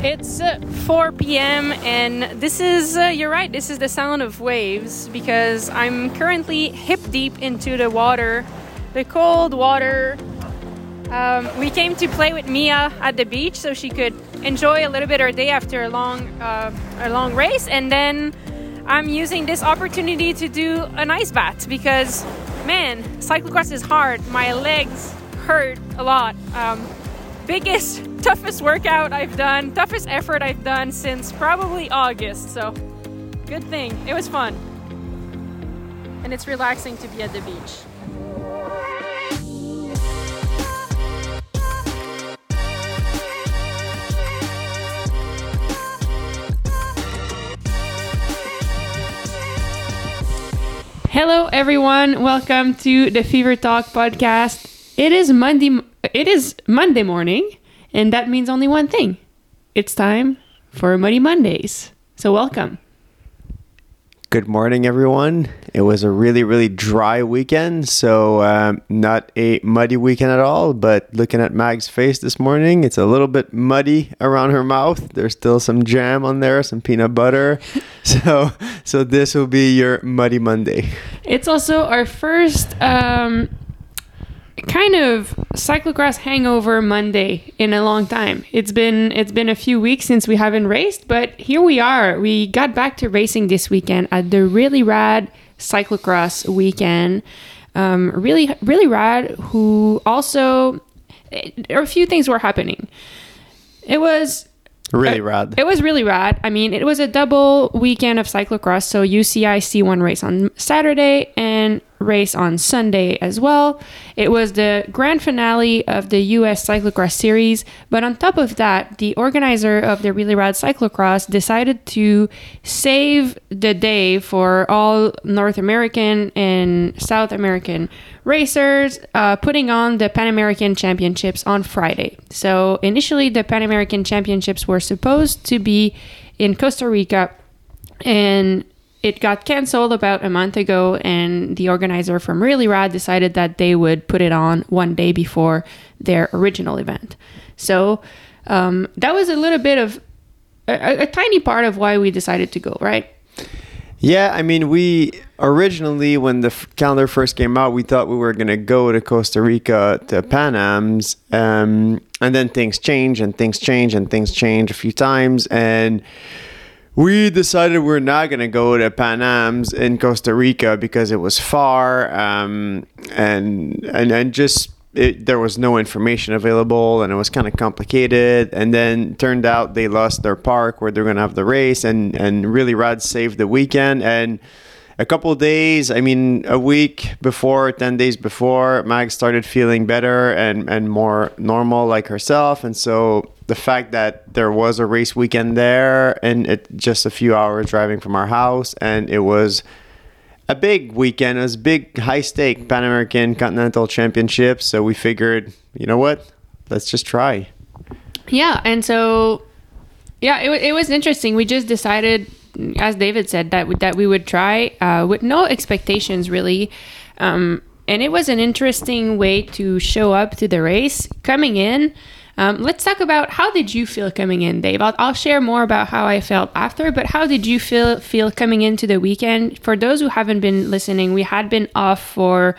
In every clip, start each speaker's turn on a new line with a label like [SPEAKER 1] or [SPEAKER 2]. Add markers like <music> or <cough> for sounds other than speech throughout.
[SPEAKER 1] It's uh, 4 p.m. and this is, uh, you're right, this is the sound of waves because I'm currently hip deep into the water, the cold water. Um, we came to play with Mia at the beach so she could enjoy a little bit her day after a long, uh, a long race, and then I'm using this opportunity to do an ice bath because, man, cyclocross is hard. My legs hurt a lot. Um, biggest, toughest workout I've done, toughest effort I've done since probably August. So, good thing. It was fun. And it's relaxing to be at the beach. Hello, everyone. Welcome to the Fever Talk podcast. It is Monday. It is Monday morning, and that means only one thing. It's time for Muddy Mondays. So, welcome.
[SPEAKER 2] Good morning, everyone. It was a really, really dry weekend, so um, not a muddy weekend at all. But looking at Mag's face this morning, it's a little bit muddy around her mouth. There's still some jam on there, some peanut butter. <laughs> so, so this will be your muddy Monday.
[SPEAKER 1] It's also our first um, kind of cyclocross hangover Monday in a long time. It's been it's been a few weeks since we haven't raced, but here we are. We got back to racing this weekend at the really rad cyclocross weekend. Um, really really rad. Who also a few things were happening. It was
[SPEAKER 2] Really rad.
[SPEAKER 1] It was really rad. I mean, it was a double weekend of cyclocross. So UCI C1 race on Saturday and race on Sunday as well. It was the grand finale of the US Cyclocross Series. But on top of that, the organizer of the Really Rad Cyclocross decided to save the day for all North American and South American racers, uh, putting on the Pan American Championships on Friday. So initially, the Pan American Championships were supposed to be in Costa Rica, and it got canceled about a month ago. And the organizer from Really Rad decided that they would put it on one day before their original event. So um, that was a little bit of a, a tiny part of why we decided to go, right?
[SPEAKER 2] Yeah, I mean, we originally, when the f- calendar first came out, we thought we were going to go to Costa Rica to Pan Am's. Um, and then things change and things change and things change a few times. And we decided we're not going to go to Pan Am's in Costa Rica because it was far um, and, and, and just it, there was no information available and it was kind of complicated. And then turned out they lost their park where they're going to have the race, and and really Rad saved the weekend. And a couple days, I mean, a week before, ten days before, Mag started feeling better and and more normal like herself. And so the fact that there was a race weekend there, and it just a few hours driving from our house, and it was a big weekend. It was big, high stake Pan American Continental Championships. So we figured, you know what? Let's just try.
[SPEAKER 1] Yeah, and so yeah, it, it was interesting. We just decided, as David said, that that we would try uh, with no expectations really. Um, and it was an interesting way to show up to the race. Coming in, um, let's talk about how did you feel coming in, Dave? I'll, I'll, share more about how I felt after, but how did you feel feel coming into the weekend? For those who haven't been listening, we had been off for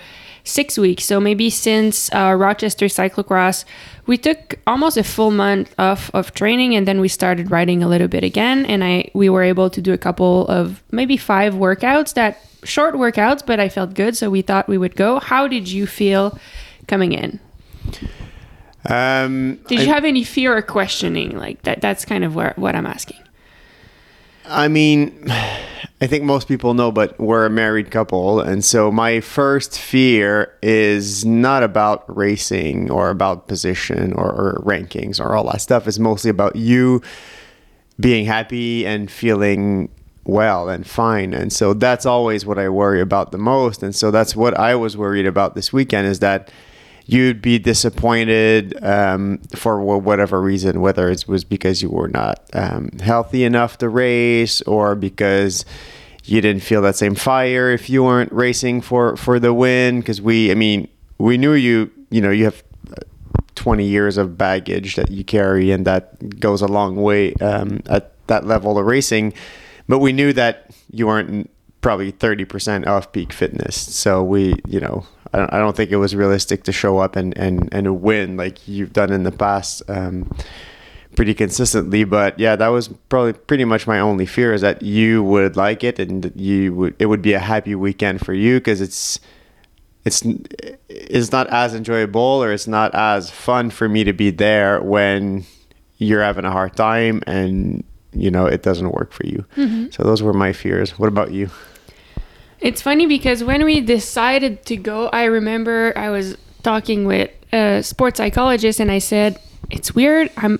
[SPEAKER 1] six weeks, so maybe since uh, Rochester Cyclocross, we took almost a full month off of training, and then we started riding a little bit again, and I we were able to do a couple of maybe five workouts that short workouts, but I felt good, so we thought we would go. How did you feel coming in?
[SPEAKER 2] Um,
[SPEAKER 1] Did you I, have any fear or questioning like that? That's kind of where, what I'm asking.
[SPEAKER 2] I mean, <sighs> I think most people know, but we're a married couple. And so my first fear is not about racing or about position or, or rankings or all that stuff. It's mostly about you being happy and feeling well and fine. And so that's always what I worry about the most. And so that's what I was worried about this weekend is that you'd be disappointed um, for whatever reason, whether it was because you were not um, healthy enough to race or because you didn't feel that same fire if you weren't racing for, for the win. Because we, I mean, we knew you, you know, you have 20 years of baggage that you carry, and that goes a long way um, at that level of racing. But we knew that you weren't probably 30% off peak fitness. So we, you know, I don't, think it was realistic to show up and, and, and win like you've done in the past um, pretty consistently. But yeah, that was probably pretty much my only fear is that you would like it and you would, it would be a happy weekend for you because it's, it's it's not as enjoyable or it's not as fun for me to be there when you're having a hard time and you know it doesn't work for you. Mm-hmm. So those were my fears. What about you?
[SPEAKER 1] It's funny because when we decided to go, I remember I was talking with a sports psychologist and I said, "It's weird. I'm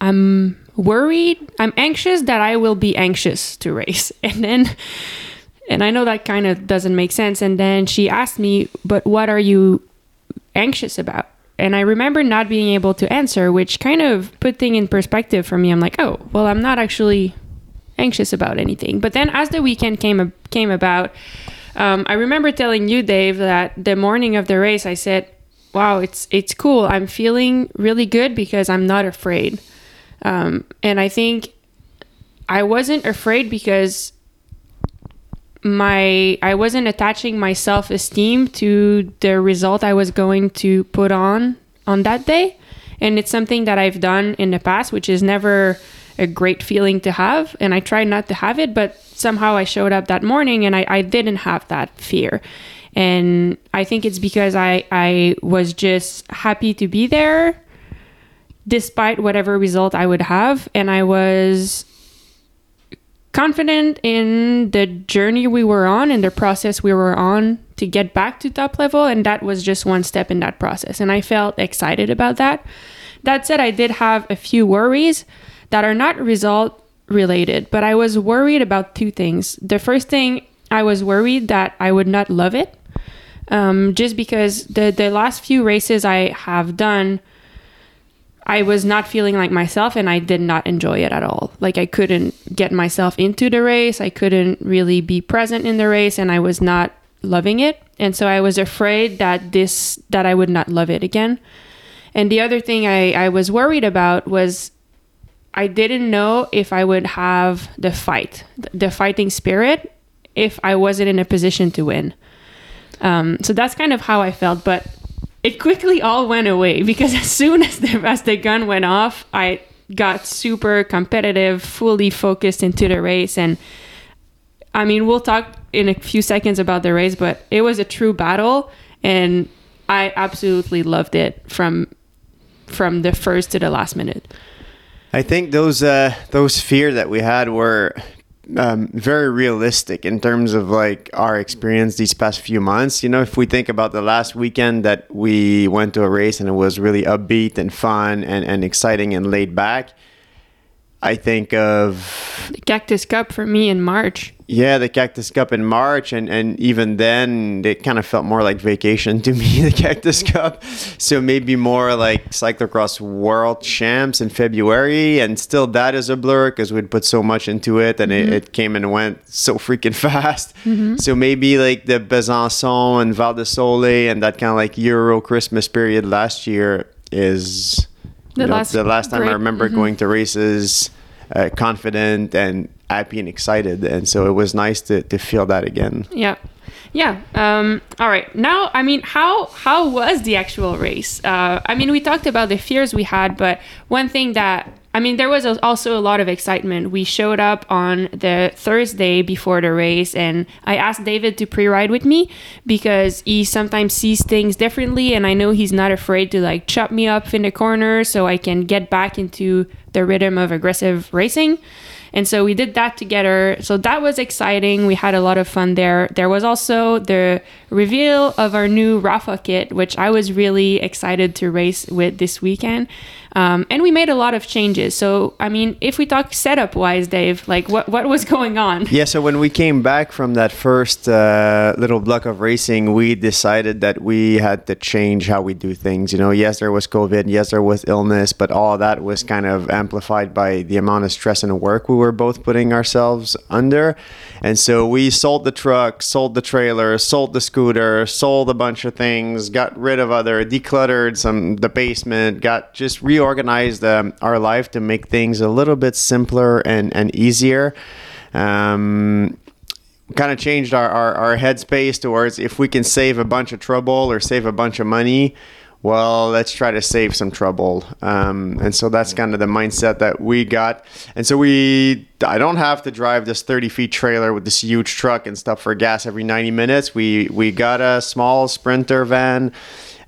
[SPEAKER 1] I'm worried. I'm anxious that I will be anxious to race." <laughs> And then and I know that kind of doesn't make sense and then she asked me, "But what are you anxious about?" And I remember not being able to answer, which kind of put things in perspective for me. I'm like, "Oh, well, I'm not actually anxious about anything. But then as the weekend came came about, um, I remember telling you, Dave, that the morning of the race, I said, "Wow, it's it's cool. I'm feeling really good because I'm not afraid." Um, and I think I wasn't afraid because my I wasn't attaching my self esteem to the result I was going to put on on that day, and it's something that I've done in the past, which is never a great feeling to have. And I tried not to have it, but somehow I showed up that morning and I, I didn't have that fear. And I think it's because I, I was just happy to be there despite whatever result I would have. And I was confident in the journey we were on and the process we were on to get back to top level. And that was just one step in that process. And I felt excited about that. That said, I did have a few worries that are not result related, but I was worried about two things. The first thing, I was worried that I would not love it. Um, just because the, the last few races I have done, I was not feeling like myself and I did not enjoy it at all. Like I couldn't get myself into the race. I couldn't really be present in the race and I was not loving it. And so I was afraid that this that I would not love it again. And the other thing I, I was worried about was I didn't know if I would have the fight, the fighting spirit, if I wasn't in a position to win. Um, so that's kind of how I felt, but it quickly all went away because <laughs> as soon as the as the gun went off, I got super competitive, fully focused into the race, and I mean, we'll talk in a few seconds about the race, but it was a true battle, and I absolutely loved it from from the first to the last minute.
[SPEAKER 2] I think those uh, those fear that we had were um, very realistic in terms of like our experience these past few months. You know, if we think about the last weekend that we went to a race and it was really upbeat and fun and, and exciting and laid back, I think of
[SPEAKER 1] the Cactus Cup for me in March.
[SPEAKER 2] Yeah, the Cactus Cup in March, and and even then, it kind of felt more like vacation to <laughs> me. The Cactus Cup, so maybe more like cyclocross World Champs in February, and still that is a blur because we'd put so much into it, and mm-hmm. it, it, came and went so freaking <laughs> fast. Mm-hmm. So maybe like the Besançon and Val di Sole and that kind of like Euro Christmas period last year is the, know, last, the last time great. I remember mm-hmm. going to races uh, confident and happy and excited. And so it was nice to, to feel that again.
[SPEAKER 1] Yeah. Yeah. Um, all right. Now, I mean, how how was the actual race? Uh, I mean, we talked about the fears we had, but one thing that I mean, there was also a lot of excitement. We showed up on the Thursday before the race, and I asked David to pre ride with me because he sometimes sees things differently, and I know he's not afraid to like chop me up in the corner so I can get back into the rhythm of aggressive racing. And so we did that together. So that was exciting. We had a lot of fun there. There was also the reveal of our new Rapha kit, which I was really excited to race with this weekend. Um, and we made a lot of changes. So, I mean, if we talk setup wise, Dave, like what, what was going on?
[SPEAKER 2] Yeah, so when we came back from that first uh, little block of racing, we decided that we had to change how we do things. You know, yes, there was COVID, yes, there was illness, but all that was kind of amplified by the amount of stress and work we were both putting ourselves under. And so we sold the truck, sold the trailer, sold the scooter, sold a bunch of things, got rid of other, decluttered some the basement, got just reorganized um, our life to make things a little bit simpler and and easier. Um, kind of changed our, our, our headspace towards if we can save a bunch of trouble or save a bunch of money, well, let's try to save some trouble. Um, and so that's kind of the mindset that we got. And so we, I don't have to drive this 30 feet trailer with this huge truck and stuff for gas every 90 minutes. We, we got a small Sprinter van.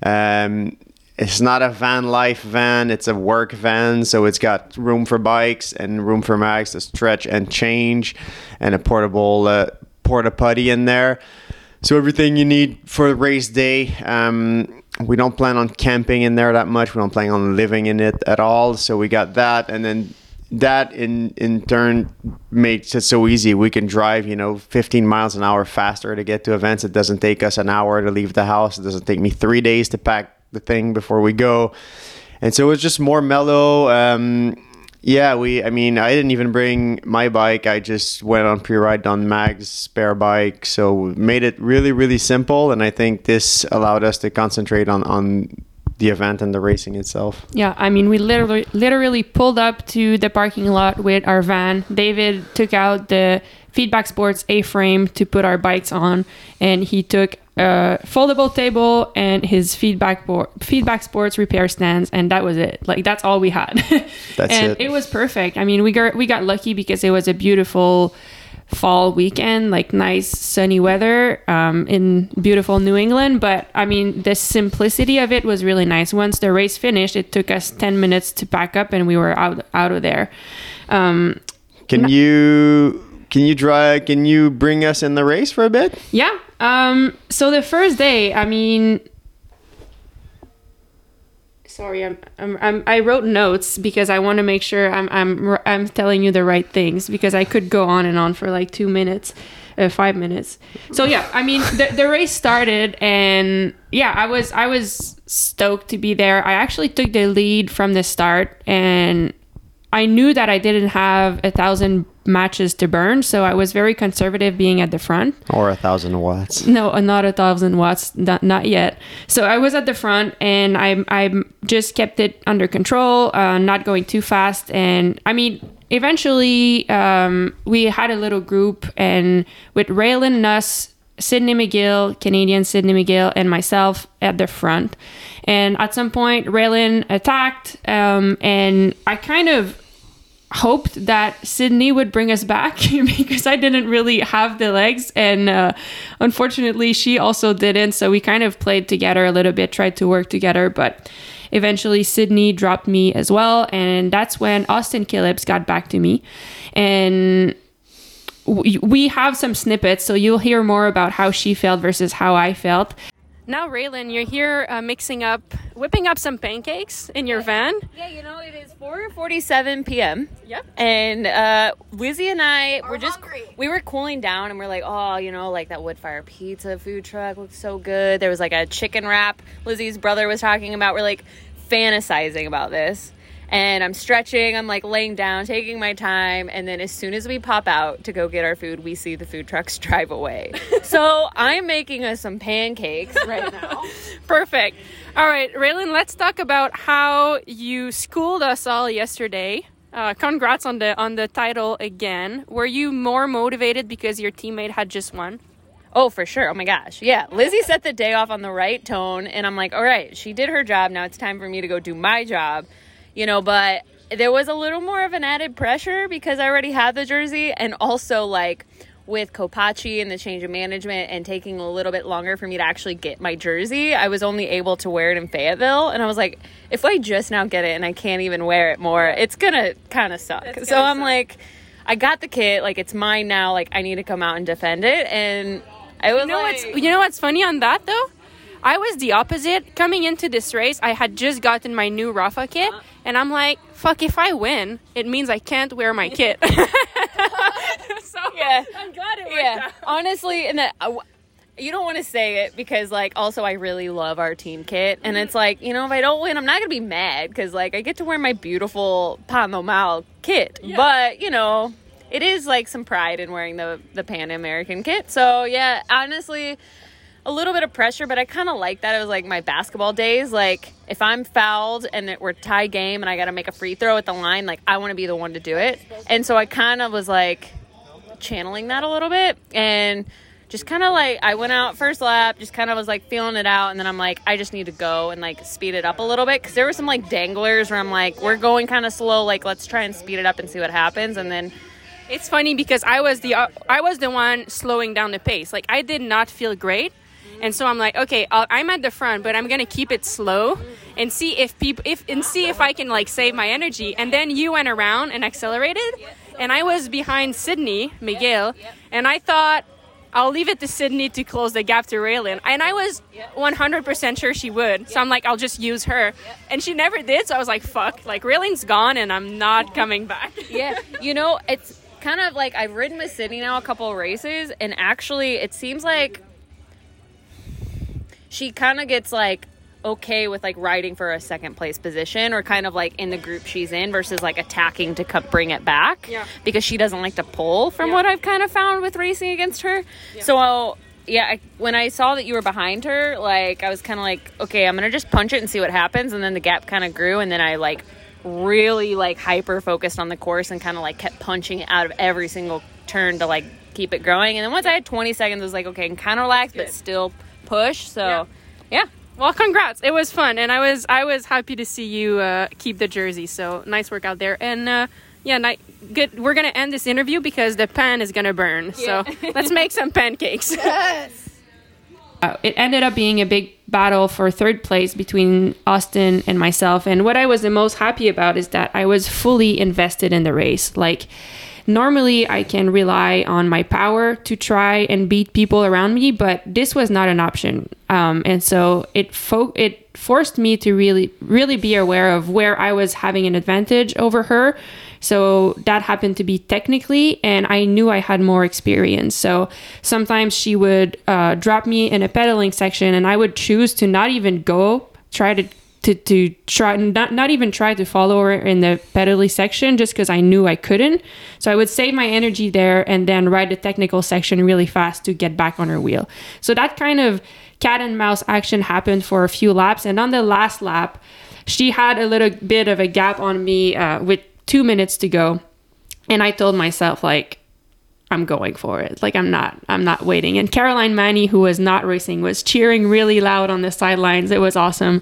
[SPEAKER 2] Um, it's not a van life van it's a work van so it's got room for bikes and room for mags to stretch and change and a portable uh, porta potty in there so everything you need for race day um, we don't plan on camping in there that much. We don't plan on living in it at all. So we got that. And then that in in turn makes it so easy. We can drive you know 15 miles an hour faster to get to events. It doesn't take us an hour to leave the house. It doesn't take me three days to pack the thing before we go. And so it was just more mellow. Um, yeah, we. I mean, I didn't even bring my bike. I just went on pre-ride on Mag's spare bike, so we made it really, really simple. And I think this allowed us to concentrate on on the event and the racing itself.
[SPEAKER 1] Yeah, I mean, we literally literally pulled up to the parking lot with our van. David took out the Feedback Sports A-frame to put our bikes on, and he took a foldable table and his feedback board, feedback sports repair stands, and that was it. Like that's all we had. <laughs>
[SPEAKER 2] That's
[SPEAKER 1] and
[SPEAKER 2] it.
[SPEAKER 1] it was perfect. I mean, we got we got lucky because it was a beautiful fall weekend, like nice sunny weather um, in beautiful New England. But I mean, the simplicity of it was really nice. Once the race finished, it took us ten minutes to pack up, and we were out out of there. Um,
[SPEAKER 2] Can you can you drive? Can you bring us in the race for a bit?
[SPEAKER 1] Yeah. Um, so the first day, I mean, sorry, I'm, I'm, I'm I wrote notes because I want to make sure I'm, I'm, I'm telling you the right things because I could go on and on for like two minutes, uh, five minutes. So yeah, I mean, the, the race started and yeah, I was, I was stoked to be there. I actually took the lead from the start and I knew that I didn't have a thousand matches to burn, so I was very conservative being at the front.
[SPEAKER 2] Or a thousand watts?
[SPEAKER 1] No, not a thousand watts, not, not yet. So I was at the front, and I I just kept it under control, uh, not going too fast, and I mean. Eventually, um, we had a little group, and with Raylyn Nuss, Sydney McGill, Canadian Sydney McGill, and myself at the front. And at some point, Raylyn attacked, um, and I kind of hoped that Sydney would bring us back <laughs> because I didn't really have the legs, and uh, unfortunately, she also didn't. So we kind of played together a little bit, tried to work together, but eventually Sydney dropped me as well, and that's when Austin Killips got back to me, and we have some snippets, so you'll hear more about how she felt versus how I felt. Now, Raylyn, you're here uh, mixing up, whipping up some pancakes in your van.
[SPEAKER 3] Yeah, you know, it is 4:47 p.m.
[SPEAKER 1] Yep.
[SPEAKER 3] And uh, Lizzie and I were just
[SPEAKER 4] hungry.
[SPEAKER 3] we were cooling down, and we're like, oh, you know, like that wood fire pizza food truck looks so good. There was like a chicken wrap. Lizzie's brother was talking about. We're like fantasizing about this. And I'm stretching, I'm like laying down, taking my time, and then as soon as we pop out to go get our food, we see the food trucks <laughs> drive away. so I'm making us some pancakes <laughs> right now.
[SPEAKER 1] Perfect. All right, Raylyn, let's talk about how you schooled us all yesterday. Uh, congrats on the on the title again. Were you more motivated because your teammate had just won?
[SPEAKER 3] Oh, for sure. Oh my gosh. Yeah. Lizzie set the day off on the right tone, and I'm like, all right, she did her job. Now it's time for me to go do my job, you know, but there was a little more of an added pressure because I already had the jersey, and also like with Kopachi and the change of management and taking a little bit longer for me to actually get my jersey, I was only able to wear it in Fayetteville. And I was like, if I just now get it and I can't even wear it more, it's gonna kind of suck. So I'm like, I got the kit, like it's mine now, like I need to come out and defend it. And I was
[SPEAKER 1] You know
[SPEAKER 3] like,
[SPEAKER 1] what's you know what's funny on that though? I was the opposite. Coming into this race, I had just gotten my new Rapha kit, and I'm like, "Fuck! If I win, it means I can't wear my kit." <laughs> so
[SPEAKER 3] Yeah.
[SPEAKER 1] I'm glad it worked
[SPEAKER 3] yeah
[SPEAKER 1] out.
[SPEAKER 3] honestly and that uh, you don't want to say it because like also I really love our team kit and it's like you know if I don't win I'm not gonna be mad because like I get to wear my beautiful Pas Normal kit yeah. but you know it is like some pride in wearing the the Pan American kit so yeah honestly a little bit of pressure but I kind of like that. It was like my basketball days. Like if I'm fouled and it, we're tie game and I got to make a free throw at the line like I want to be the one to do it. And so I kind of was like channeling that a little bit and just kind of like I went out first lap, just kind of was like feeling it out, and then I'm like, I just need to go and like speed it up a little bit. Because there were some like danglers where I'm like, we're going kind of slow, like let's try and speed it up and see what happens, and then.
[SPEAKER 1] It's funny because I was the uh, I was the one slowing down the pace. Like I did not feel great, and so I'm like, okay, i am at the front, but I'm gonna keep it slow and see if people if and see if I can like save my energy. And then you went around and accelerated, and I was behind Sydney McGill, and I thought I'll leave it to Sydney to close the gap to Raylyn. And I was 100% sure she would. So I'm like, I'll just use her. And she never did. So I was like, fuck, like Raylyn's gone and I'm not coming back. <laughs>
[SPEAKER 3] yeah. You know, it's kind of like I've ridden with Sydney now a couple races. And actually, it seems like she kind of gets like okay with like riding for a second place position or kind of like in the group she's in versus like attacking to come bring it back
[SPEAKER 1] yeah.
[SPEAKER 3] because she doesn't like to pull from yeah. what I've kind of found with racing against her. Yeah. So I'll, yeah, I, when I saw that you were behind her, like I was kind of like, okay, I'm gonna just punch it and see what happens, and then the gap kind of grew, and then I like really like hyper focused on the course and kind of like kept punching it out of every single turn to like keep it growing. And then once I had 20 seconds, I was like, okay, I can kind of relax, but still push. So yeah.
[SPEAKER 1] Well, congrats! It was fun, and I was I was happy to see you uh, keep the jersey. So nice work out there, and uh, yeah, ni- good. We're gonna end this interview because the pan is gonna burn. Yeah. So <laughs> let's make some pancakes. <laughs>
[SPEAKER 3] Yes.
[SPEAKER 1] Uh, it ended up being a big battle for third place between Austin and myself, and what I was the most happy about is that I was fully invested in the race. Like Normally, I can rely on my power to try and beat people around me, but this was not an option. Um, and so it fo- it forced me to really really be aware of where I was having an advantage over her. So that happened to be technically, and I knew I had more experience. So sometimes she would uh, drop me in a pedaling section, and I would choose to not even go try to to, to try not, not even try to follow her in the pedally section just because I knew I couldn't. So I would save my energy there and then ride the technical section really fast to get back on her wheel. So that kind of cat and mouse action happened for a few laps. And on the last lap, she had a little bit of a gap on me uh, with two minutes to go. And I told myself, like, I'm going for it. Like I'm not I'm not waiting. And Caroline Mani, who was not racing, was cheering really loud on the sidelines. It was awesome.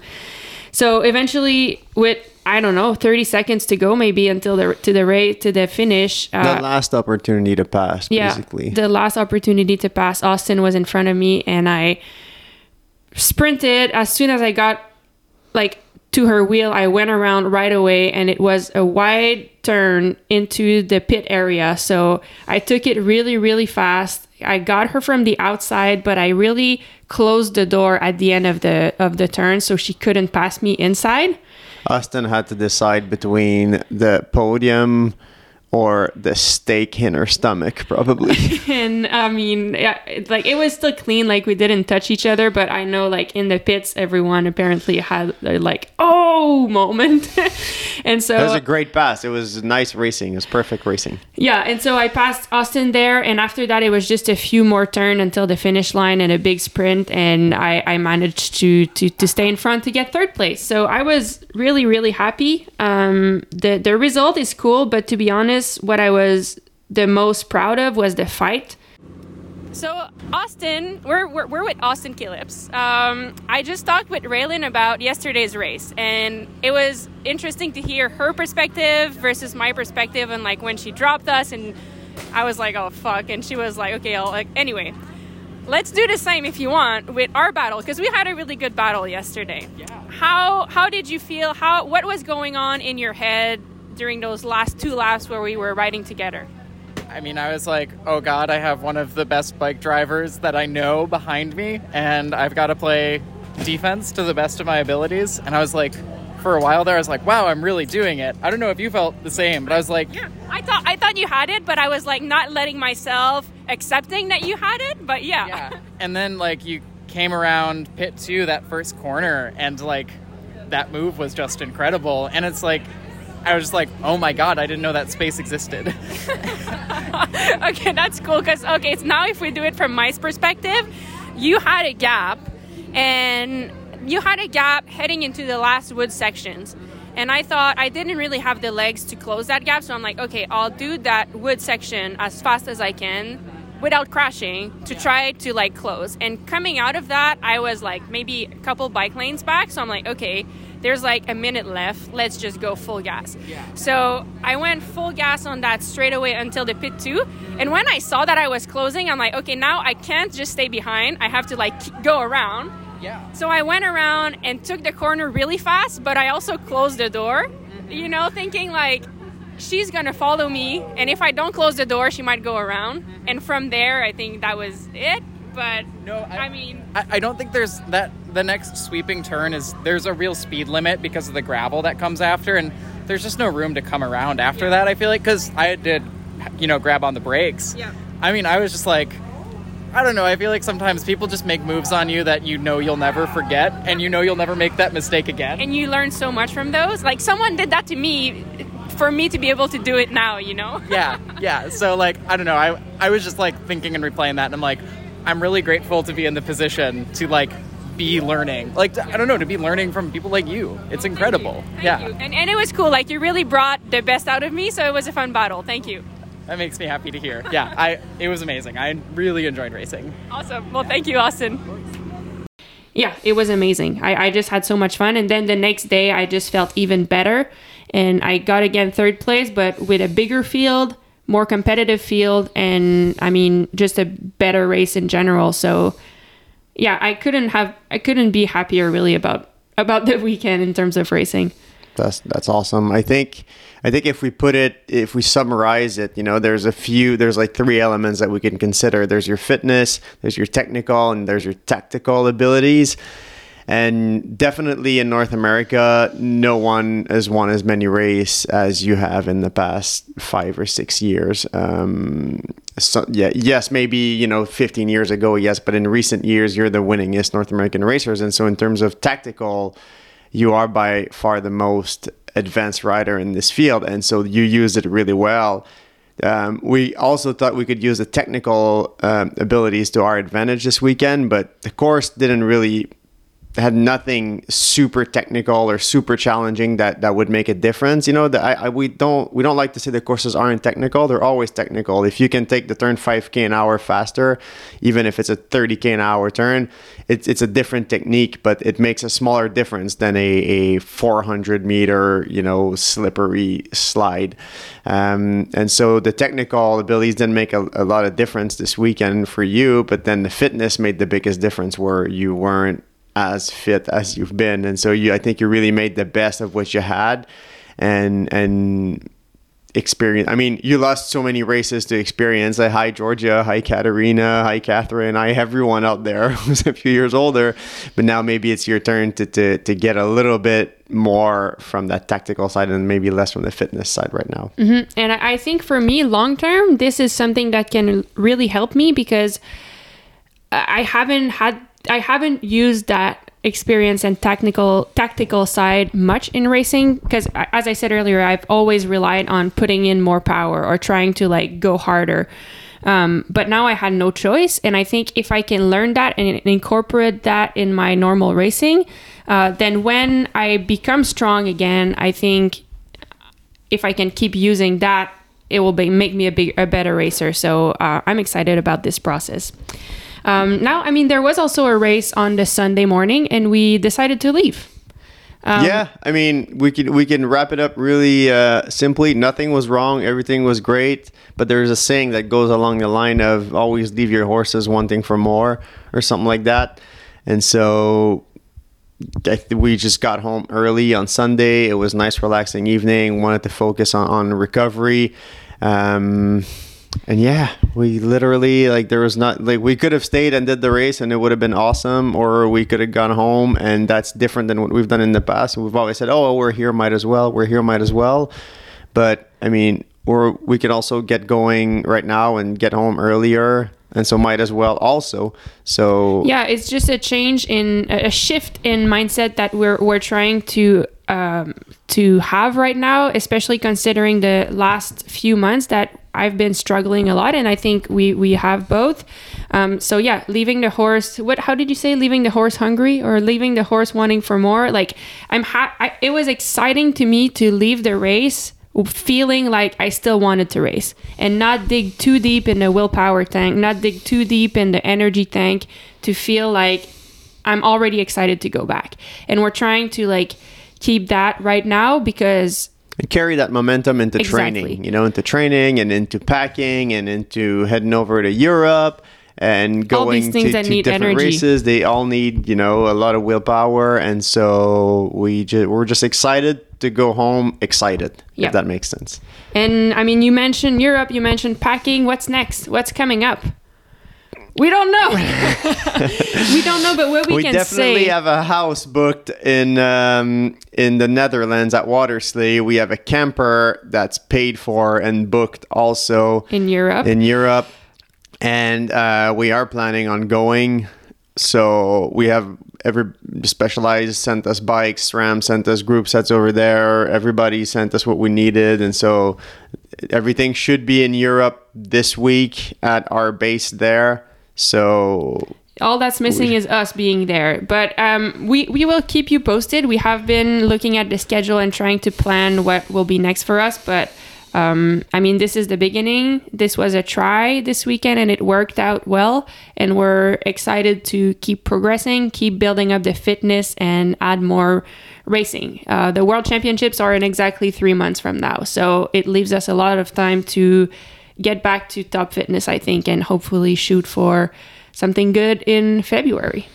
[SPEAKER 1] So eventually, with I don't know, 30 seconds to go, maybe until the to the race to the finish.
[SPEAKER 2] Uh, the last opportunity to pass,
[SPEAKER 1] yeah,
[SPEAKER 2] basically.
[SPEAKER 1] The last opportunity to pass. Austin was in front of me, and I sprinted as soon as I got like to her wheel. I went around right away, and it was a wide turn into the pit area. So I took it really, really fast. I got her from the outside, but I really closed the door at the end of the of the turn, so she couldn't pass me inside.
[SPEAKER 2] Austin had to decide between the podium or the steak in her stomach probably. <laughs>
[SPEAKER 1] And i mean yeah, like it was still clean like we didn't touch each other but i know like in the pits everyone apparently had like oh moment. <laughs> And so
[SPEAKER 2] it was a great pass. It was nice racing. It was perfect racing.
[SPEAKER 1] Yeah and so i passed austin there and after that it was just a few more turns until the finish line and a big sprint and i i managed to to, to stay in front to get third place. So i was really really happy. Um the the result is cool but to be honest what I was the most proud of was the fight. So Austin, we're, we're, we're with Austin Killips. Um, I just talked with Raylyn about yesterday's race, and it was interesting to hear her perspective versus my perspective, and like when she dropped us, and I was like, oh fuck, and she was like, okay, I'll like anyway. Let's do the same if you want with our battle because we had a really good battle yesterday. Yeah. How how did you feel? How what was going on in your head during those last two laps where we were riding together?
[SPEAKER 4] I mean, I was like, oh God, I have one of the best bike drivers that I know behind me, and I've got to play defense to the best of my abilities. And I was like, for a while there, I was like, wow, I'm really doing it. I don't know if you felt the same, but I was like,
[SPEAKER 1] Yeah, I thought I thought you had it, but I was like not letting myself accepting that you had it. But yeah,
[SPEAKER 4] yeah. <laughs> And then like you came around pit two, that first corner, and like that move was just incredible. And it's like, I was just like, oh my god, I didn't know that space existed. <laughs>
[SPEAKER 1] okay, that's cool. Cause okay, so now if we do it from my perspective, you had a gap, and you had a gap heading into the last wood sections. And I thought I didn't really have the legs to close that gap, so I'm like, okay, I'll do that wood section as fast as I can without crashing to try to like close. And coming out of that, I was like maybe a couple bike lanes back, so I'm like, okay, there's like a minute left. Let's just go full gas. So I went full gas on that straight away until the pit two. And when I saw that I was closing, I'm like, okay, now I can't just stay behind. I have to like go around.
[SPEAKER 4] yeah.
[SPEAKER 1] So I went around and took the corner really fast, but I also closed the door, mm-hmm. you know, thinking like she's gonna follow me, and if I don't close the door, she might go around. Mm-hmm. And from there, I think that was it. But
[SPEAKER 4] No,
[SPEAKER 1] I,
[SPEAKER 4] I-
[SPEAKER 1] mean,
[SPEAKER 4] I, I don't think there's that. The next sweeping turn is there's a real speed limit because of the gravel that comes after, and there's just no room to come around after that. I feel like because I did, you know, grab on the brakes.
[SPEAKER 1] Yeah.
[SPEAKER 4] I mean, I was just like, I don't know. I feel like sometimes people just make moves on you that you know you'll never forget, and you know you'll never make that mistake again.
[SPEAKER 1] and you learn so much from those. Like someone did that to me, for me to be able to do it now, you know. <laughs>
[SPEAKER 4] yeah, yeah. So like, I don't know. I I was just like thinking and replaying that, and I'm like, I'm really grateful to be in the position to like be learning. Like, I don't know, to be learning from people like you. It's incredible.
[SPEAKER 1] Thank
[SPEAKER 4] yeah,
[SPEAKER 1] you. And, and it was cool. Like you really brought the best out of me, so it was a fun battle. Thank you.
[SPEAKER 4] that makes me happy to hear. Yeah, I it was amazing. I really enjoyed racing.
[SPEAKER 1] Awesome. Well, thank you, Austin. Yeah, it was amazing. I, I just had so much fun. And then the next day, I just felt even better. And I got again third place, but with a bigger field, more competitive field, and I mean, just a better race in general. So, yeah, I couldn't have, I couldn't be happier really about about <laughs> the weekend in terms of racing.
[SPEAKER 2] That's that's awesome. I think I think if we put it if we summarize it, you know, there's a few there's like three elements that we can consider. There's your fitness, there's your technical, and there's your tactical abilities. And definitely in North America, no one has won as many races as you have in the past five or six years. Um, so, yeah, yes, maybe you know, 15 years ago, yes, but in recent years, you're the winningest North American racers. And so, in terms of tactical, you are by far the most advanced rider in this field, and so you use it really well. Um, we also thought we could use the technical um, abilities to our advantage this weekend, but the course didn't really had nothing super technical or super challenging that that would make a difference. You know, that I, I we don't we don't like to say the courses aren't technical. They're always technical. If you can take the turn 5k an hour faster, even if it's a 30k an hour turn, it's it's a different technique, but it makes a smaller difference than a, a 400 meter you know slippery slide. Um, and so the technical abilities didn't make a, a lot of difference this weekend for you, but then the fitness made the biggest difference where you weren't as fit as you've been. And so you i think you really made the best of what you had and and experience i mean you lost so many races to experience. Like hi georgia hi katerina hi catherine hi everyone out there <laughs> who's a few years older. But now maybe it's your turn to, to to get a little bit more from that tactical side and maybe less from the fitness side right now. Mm-hmm.
[SPEAKER 1] And I I think for me, long term, this is something that can really help me because I haven't had, I haven't used that experience and technical tactical side much in racing because as I said earlier, I've always relied on putting in more power or trying to like go harder. Um, but now I had no choice, and I think if I can learn that and incorporate that in my normal racing, uh, then when I become strong again, I think if I can keep using that, it will be, make me a big, a better racer. So uh, I'm excited about this process. Um, now, I mean, there was also a race on the Sunday morning, and we decided to leave.
[SPEAKER 2] yeah, I mean, we can we can wrap it up really uh, simply. Nothing was wrong. Everything was great. But there's a saying that goes along the line of always leave your horses wanting for more, or something like that. And so we just got home early on Sunday. It was nice, relaxing evening. Wanted to focus on, on recovery. Um, and yeah, we literally like there was not like we could have stayed and did the race and it would have been awesome, or we could have gone home and that's different than what we've done in the past. We've always said, "Oh, we're here, might as well. We're here, might as well." But I mean, or we could also get going right now and get home earlier and so might as well also so
[SPEAKER 1] yeah it's just a change in a shift in mindset that we're we're trying to um, to have right now especially considering the last few months that I've been struggling a lot and I think we we have both um, so yeah leaving the horse what how did you say leaving the horse hungry or leaving the horse wanting for more like I'm ha- I, it was exciting to me to leave the race feeling like I still wanted to race and not dig too deep in the willpower tank, not dig too deep in the energy tank to feel like I'm already excited to go back. And we're trying to like keep that right now because
[SPEAKER 2] and carry that momentum into
[SPEAKER 1] Exactly.
[SPEAKER 2] training, you know, into training and into packing and into heading over to Europe and going to, to different
[SPEAKER 1] energy.
[SPEAKER 2] races. They all need, you know, a lot of willpower, and so we just we're just excited to go home excited.
[SPEAKER 1] Yeah.
[SPEAKER 2] If that makes sense.
[SPEAKER 1] and I mean you mentioned Europe, you mentioned packing, what's next? What's coming up? We don't know. <laughs> <laughs> we don't know, but what we,
[SPEAKER 2] We,
[SPEAKER 1] can
[SPEAKER 2] definitely have a house booked in um, in the Netherlands at Watersley. We have a camper that's paid for and booked also
[SPEAKER 1] in Europe.
[SPEAKER 2] in Europe, and uh, we are planning on going. So we have every specialized sent us bikes, SRAM sent us group sets over there. Everybody sent us what we needed, and so everything should be in Europe this week at our base there. So
[SPEAKER 1] all that's missing is us being there. But um, we, we will keep you posted. We have been looking at the schedule and trying to plan what will be next for us but um, i mean this is the beginning. This was a try this weekend and it worked out well. And we're excited to keep progressing keep building up the fitness and add more racing. Uh, the world championships are in exactly three months from now. So it leaves us a lot of time to get back to top fitness i think and hopefully shoot for something good in February.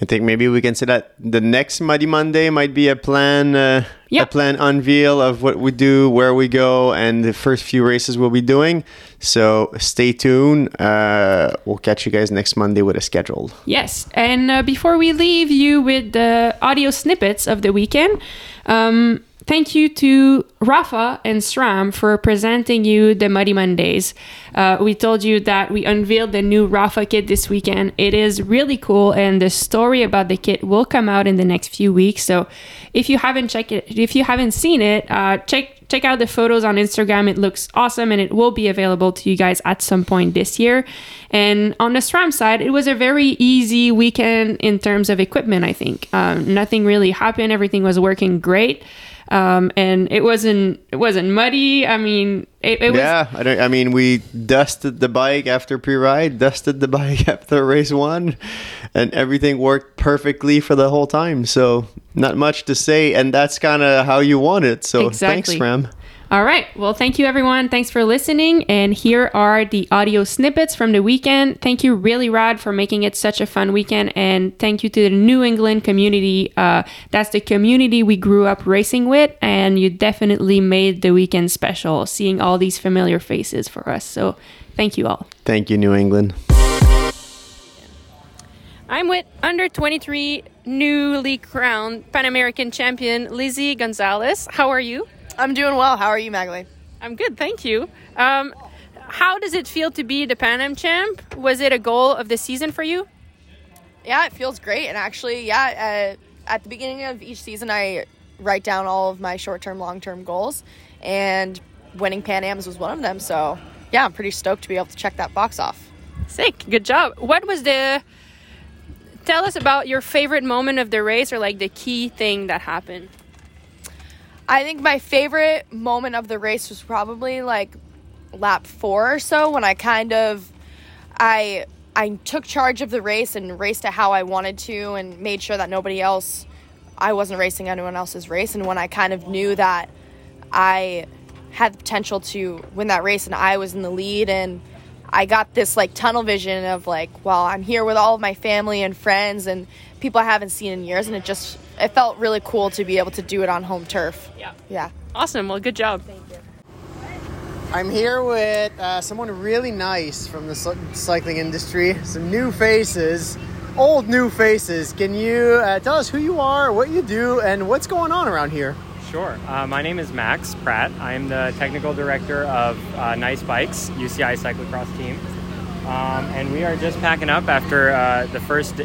[SPEAKER 2] I think maybe we can say that the next Muddy Monday might be a plan, uh,
[SPEAKER 1] Yeah.
[SPEAKER 2] a plan unveil of what we do, where we go, and the first few races we'll be doing. So stay tuned. Uh, we'll catch you guys next Monday with a schedule.
[SPEAKER 1] Yes, and uh, before we leave you with the audio snippets of the weekend, um, thank you to Rapha and SRAM for presenting you the Muddy Mondays. Uh, we told you that we unveiled the new Rapha kit this weekend. It is really cool, and the story about the kit will come out in the next few weeks. So, if you haven't checked it, if you haven't seen it, uh, check check out the photos on Instagram. It looks awesome, and it will be available to you guys at some point this year. And on the SRAM side, it was a very easy weekend in terms of equipment. I think um, nothing really happened. Everything was working great. Um, and it wasn't it wasn't muddy. I mean, it, it was
[SPEAKER 2] yeah, I, don't, I mean, we dusted the bike after pre-ride, dusted the <laughs> bike after race one, and everything worked perfectly for the whole time. So not much to say, and that's kind of how you want it. So thanks,
[SPEAKER 1] Exactly.
[SPEAKER 2] SRAM.
[SPEAKER 1] All right. Well, thank you everyone. Thanks for listening. And here are the audio snippets from the weekend. Thank you, really Rad, for making it such a fun weekend. And thank you to the New England community. Uh, that's the community we grew up racing with. And you definitely made the weekend special, seeing all these familiar faces for us. So thank you all.
[SPEAKER 2] Thank you, New England.
[SPEAKER 1] I'm with under 23 newly crowned Pan American champion Lizzie Gonzalez. How are you?
[SPEAKER 5] I'm doing well. How are you, Maghalie?
[SPEAKER 1] I'm good, thank you. Um, how does it feel to be the Pan Am champ? Was it a goal of the season for you?
[SPEAKER 5] Yeah, it feels great. And actually, yeah, uh, at the beginning of each season, I write down all of my short term, long term goals, and winning Pan Ams was one of them. So, yeah, I'm pretty stoked to be able to check that box off.
[SPEAKER 1] Sick, good job. What was the? Tell us about your favorite moment of the race, or like the key thing that happened.
[SPEAKER 5] I think my favorite moment of the race was probably like lap four or so when I kind of I I took charge of the race and raced it how I wanted to and made sure that nobody else I wasn't racing anyone else's race. And when I kind of knew that I had the potential to win that race and I was in the lead and I got this like tunnel vision of like, well, I'm here with all of my family and friends and people I haven't seen in years and it just it felt really cool to be able to do it on home turf.
[SPEAKER 1] Yeah.
[SPEAKER 5] Yeah.
[SPEAKER 1] Awesome. Well, good job. Thank you.
[SPEAKER 2] I'm here with uh, someone really nice from the cycling industry. Some new faces, old new faces. Can you uh, tell us who you are, what you do, and what's going on around here?
[SPEAKER 6] Sure. Uh, my name is Max Pratt. I'm the technical director of uh, Nice Bikes, UCI cyclocross team. Um, and we are just packing up after uh, the first,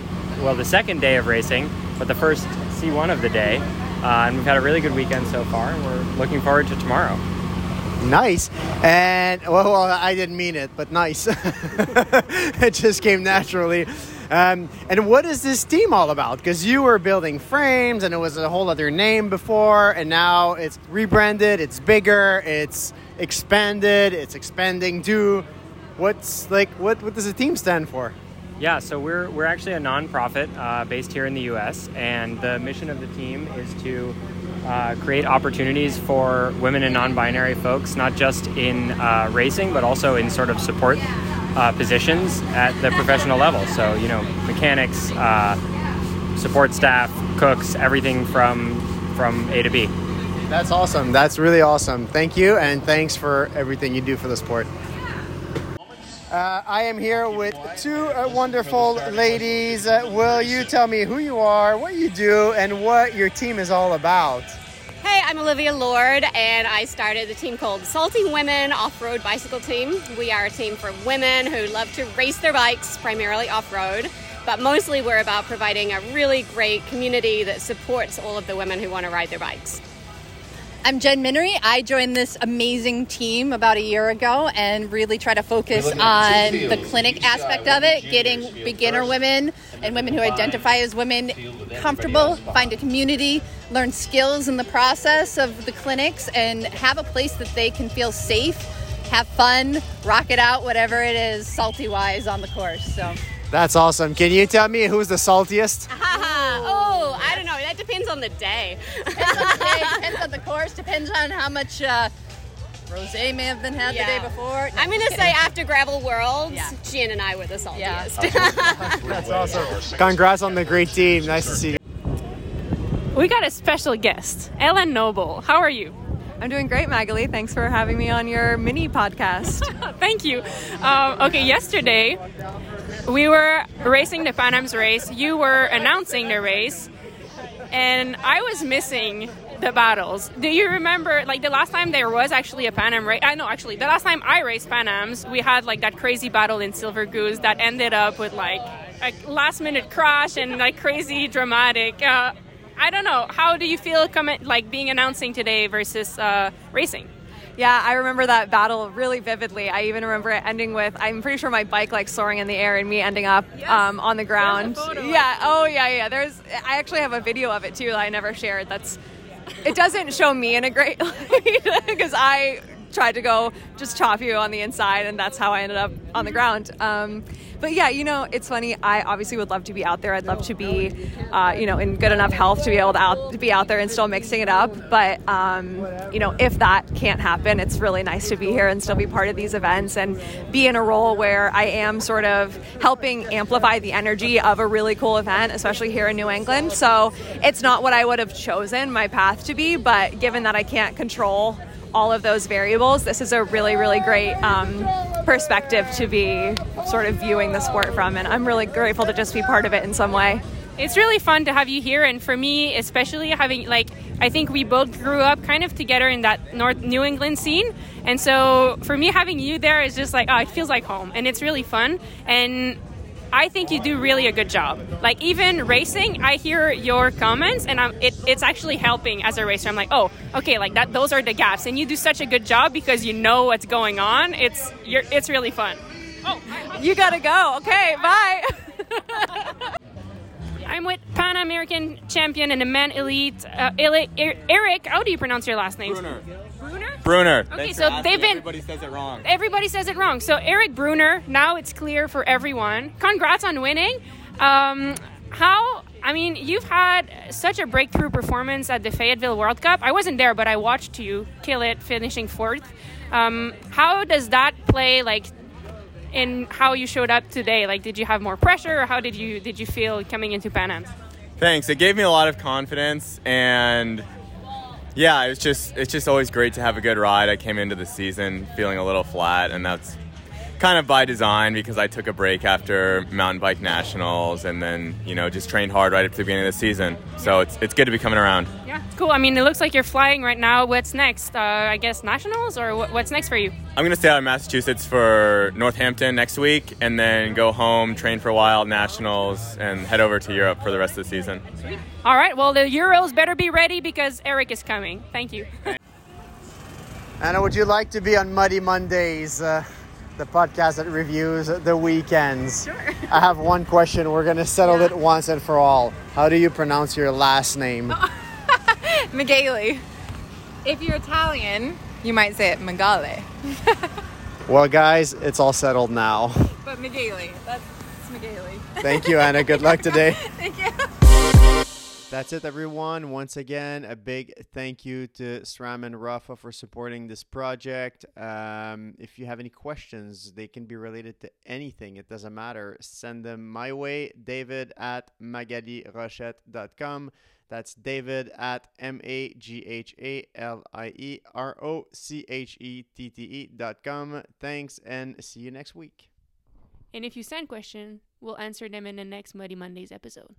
[SPEAKER 6] well, the second day of racing, but the first C1 of the day. Uh, and we've had a really good weekend so far, and we're looking forward to tomorrow.
[SPEAKER 2] Nice. And, well, well I didn't mean it, but nice. <laughs> it just came naturally. Um, and what is this team all about? Because you were building frames and it was a whole other name before, and now it's rebranded, it's bigger, it's expanded, it's expanding too. What's like, what, what does the team stand for?
[SPEAKER 6] Yeah, so we're, we're actually a nonprofit uh, based here in the US, and the mission of the team is to uh, create opportunities for women and non binary folks, not just in uh, racing, but also in sort of support uh, positions at the professional level. So, you know, mechanics, uh, support staff, cooks, everything from, from A to B.
[SPEAKER 2] That's awesome. That's really awesome. Thank you, and thanks for everything you do for the sport. Uh, I am here with two uh, wonderful ladies. Uh, will you tell me who you are, what you do, and what your team is all about?
[SPEAKER 7] Hey, I'm Olivia Lord, and I started the team called Salty Women Off Road Bicycle Team. We are a team for women who love to race their bikes, primarily off road, but mostly we're about providing a really great community that supports all of the women who want to ride their bikes.
[SPEAKER 8] I'm Jen Minery. I joined this amazing team about a year ago and really try to focus on the clinic aspect of it, getting beginner women and women who identify as women comfortable, find a community, learn skills in the process of the clinics, and have a place that they can feel safe, have fun, rock it out, whatever it is, salty wise on the course. So.
[SPEAKER 2] That's awesome. Can you tell me who's the saltiest? <laughs>
[SPEAKER 7] oh, I don't know. That depends on the day.
[SPEAKER 8] depends on the day, <laughs> depends on the course, depends on how much uh, rose may have been had
[SPEAKER 7] Yeah.
[SPEAKER 8] the day before.
[SPEAKER 7] I'm going to say after Gravel Worlds,
[SPEAKER 8] Yeah.
[SPEAKER 7] Jen and I were the
[SPEAKER 8] Yeah.
[SPEAKER 7] saltiest. <laughs>
[SPEAKER 2] That's awesome. Congrats on the great team. Nice to see you.
[SPEAKER 1] We got a special guest, Ellen Noble. How are you?
[SPEAKER 9] I'm doing great, Maghalie. Thanks for having me on your mini podcast.
[SPEAKER 1] Thank you. Um, okay, yesterday we were racing the Pan Am's race. You were announcing the race, and I was missing the battles. Do you remember, like the last time there was actually a Pan Am race? I know, actually, the last time I raced Pan Am's, we had like that crazy battle in Silver Goose that ended up with like a last minute crash and like crazy dramatic. Uh, I don't know. How do you feel like being announcing today versus uh, racing?
[SPEAKER 9] Yeah, I remember that battle really vividly. I even remember it ending with I'm pretty sure my bike like soaring in the air and me ending up um, on the ground. Yeah. Oh yeah, yeah. There's I actually have a video of it too that I never shared. That's it doesn't show me in a great <laughs> light because I tried to go just chop you on the inside and that's how I ended up on the ground. Um, but yeah, you know, it's funny. I obviously would love to be out there. I'd love to be, uh, you know, in good enough health to be able to, out, to be out there and still mixing it up. But, um, you know, if that can't happen, it's really nice to be here and still be part of these events and be in a role where I am sort of helping amplify the energy of a really cool event, especially here in New England. So it's not what I would have chosen my path to be, but given that I can't control all of those variables, this is a really, really great um, perspective to be sort of viewing the sport from. And I'm really grateful to just be part of it in some way.
[SPEAKER 1] it's really fun to have you here and for me especially having like i think we both grew up kind of together in that north new england scene and so for me having you there is just like oh it feels like home and it's really fun and i think you do really a good job. Like even racing i hear your comments and I'm, it, it's actually helping as a racer. I'm like oh okay like that those are the gaps. And you do such a good job because you know what's going on. It's you're, it's really fun. Oh.
[SPEAKER 9] You gotta go. Okay, bye. <laughs>
[SPEAKER 1] I'm with Pan American champion and the man elite, uh, Eli- Er- Eric. How do you pronounce your last name?
[SPEAKER 10] Brunner.
[SPEAKER 1] Brunner.
[SPEAKER 10] Brunner.
[SPEAKER 1] Okay, so they've been.
[SPEAKER 10] Everybody says it wrong.
[SPEAKER 1] Everybody says it wrong. So Eric Brunner. Now it's clear for everyone. Congrats on winning. Um, how? I mean, you've had such a breakthrough performance at the Fayetteville World Cup. I wasn't there, but I watched you kill it, finishing fourth. Um, how does that play like in how you showed up today? Like, did you have more pressure, or how did you did you feel coming into Pan Am?
[SPEAKER 10] Thanks. It gave me a lot of confidence, and Yeah, it's just it's just always great to have a good ride. I came into the season feeling a little flat, and that's kind of by design because I took a break after mountain bike nationals, and then you know just trained hard right up to the beginning of the season. So it's it's good to be coming around.
[SPEAKER 1] Yeah, cool. I mean, it looks like you're flying right now. What's next? Uh, I guess nationals, or wh- what's next for you?
[SPEAKER 10] I'm gonna stay out in Massachusetts for Northampton next week, and then go home, train for a while, nationals, and head over to Europe for the rest of the season.
[SPEAKER 1] All right. Well, the Euros better be ready because Eric is coming. Thank you.
[SPEAKER 2] Anna, would you like to be on Muddy Mondays, uh, the podcast that reviews the weekends?
[SPEAKER 9] Sure.
[SPEAKER 2] I have one question. We're going to settle it once and for all. How do you pronounce your last name? <laughs>
[SPEAKER 9] Michele. If you're Italian, you might say it Megale. <laughs>
[SPEAKER 2] well, guys, it's all settled now.
[SPEAKER 9] But Michele, that's Michele.
[SPEAKER 2] Thank you, Anna. Good luck today. <laughs>
[SPEAKER 9] Thank you.
[SPEAKER 2] That's it, everyone. Once again, a big thank you to SRAM and Rapha for supporting this project. Um, if you have any questions, they can be related to anything. It doesn't matter. Send them my way, david at maghalierochette.com. That's david at M A G H A L I E R O C H E T T E dot com. Thanks and see you next week.
[SPEAKER 1] and if you send questions, we'll answer them in the next Muddy Mondays episode.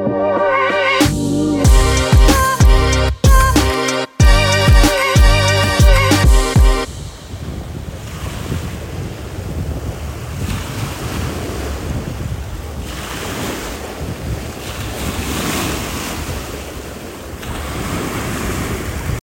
[SPEAKER 11] Yeah.